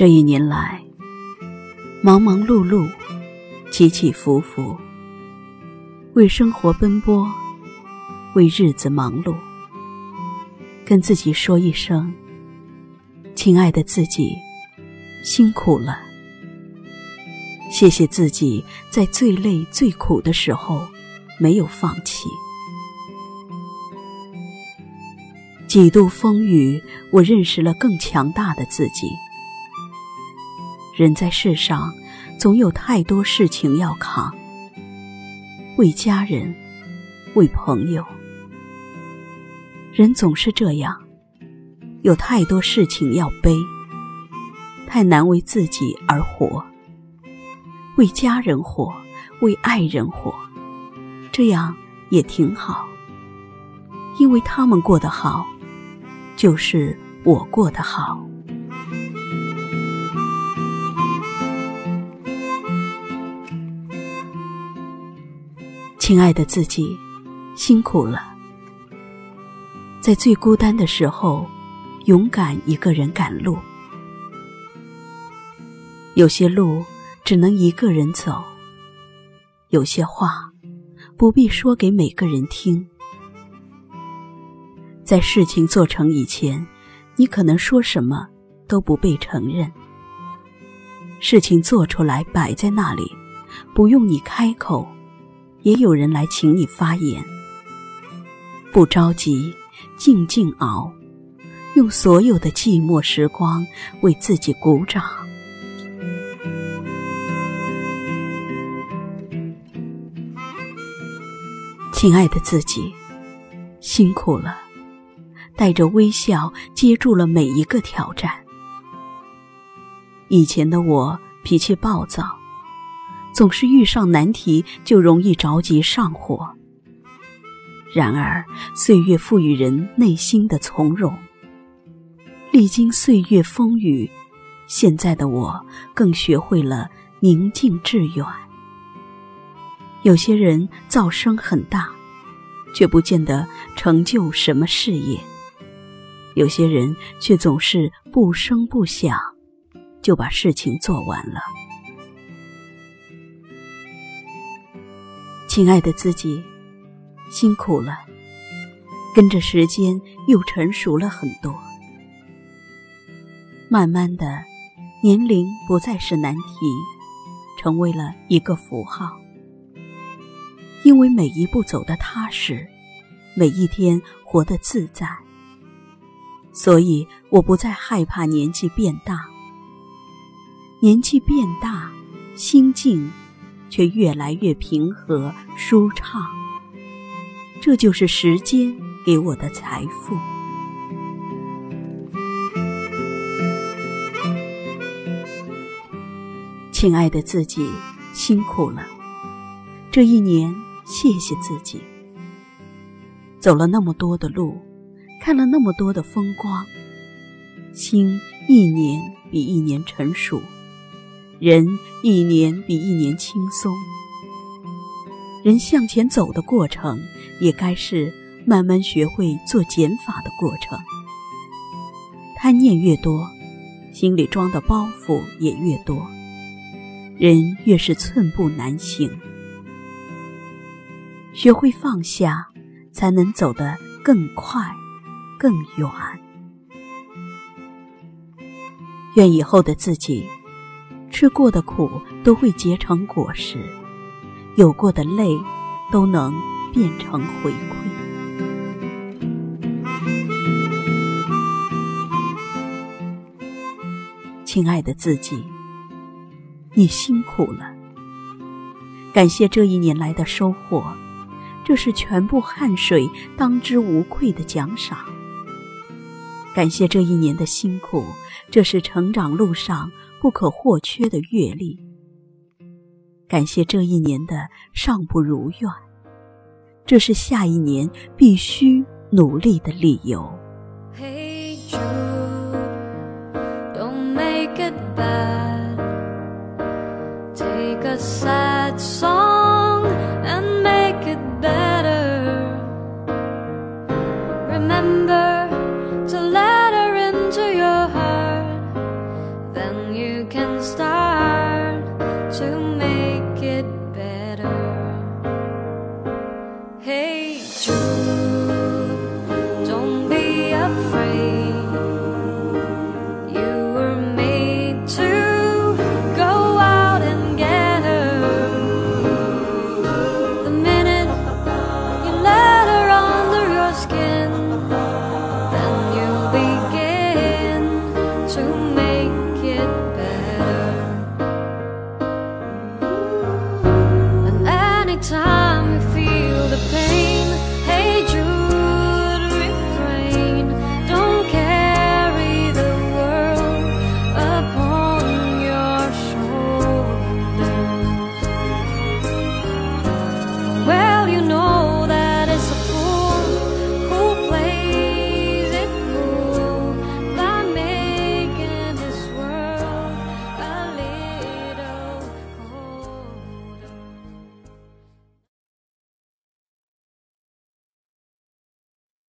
这一年来，忙忙碌碌，起起伏伏，为生活奔波，为日子忙碌，跟自己说一声：“亲爱的自己，辛苦了。”谢谢自己在最累最苦的时候没有放弃。几度风雨，我认识了更强大的自己。人在世上，总有太多事情要扛。为家人，为朋友，人总是这样，有太多事情要背，太难为自己而活。为家人活，为爱人活，这样也挺好。因为他们过得好，就是我过得好。亲爱的自己，辛苦了。在最孤单的时候，勇敢一个人赶路。有些路只能一个人走，有些话不必说给每个人听。在事情做成以前，你可能说什么都不被承认。事情做出来摆在那里，不用你开口。也有人来请你发言，不着急，静静熬，用所有的寂寞时光为自己鼓掌。亲爱的自己，辛苦了，带着微笑接住了每一个挑战。以前的我脾气暴躁。总是遇上难题就容易着急上火。然而，岁月赋予人内心的从容。历经岁月风雨，现在的我更学会了宁静致远。有些人噪声很大，却不见得成就什么事业；有些人却总是不声不响，就把事情做完了。亲爱的自己，辛苦了。跟着时间又成熟了很多。慢慢的，年龄不再是难题，成为了一个符号。因为每一步走得踏实，每一天活得自在，所以我不再害怕年纪变大。年纪变大，心境。却越来越平和舒畅，这就是时间给我的财富。亲爱的自己，辛苦了。这一年，谢谢自己，走了那么多的路，看了那么多的风光，心一年比一年成熟。人一年比一年轻松，人向前走的过程，也该是慢慢学会做减法的过程。贪念越多，心里装的包袱也越多，人越是寸步难行。学会放下，才能走得更快、更远。愿以后的自己。吃过的苦都会结成果实，有过的泪都能变成回馈。亲爱的自己，你辛苦了。感谢这一年来的收获，这是全部汗水当之无愧的奖赏。感谢这一年的辛苦，这是成长路上。不可或缺的阅历，感谢这一年的尚不如愿，这是下一年必须努力的理由。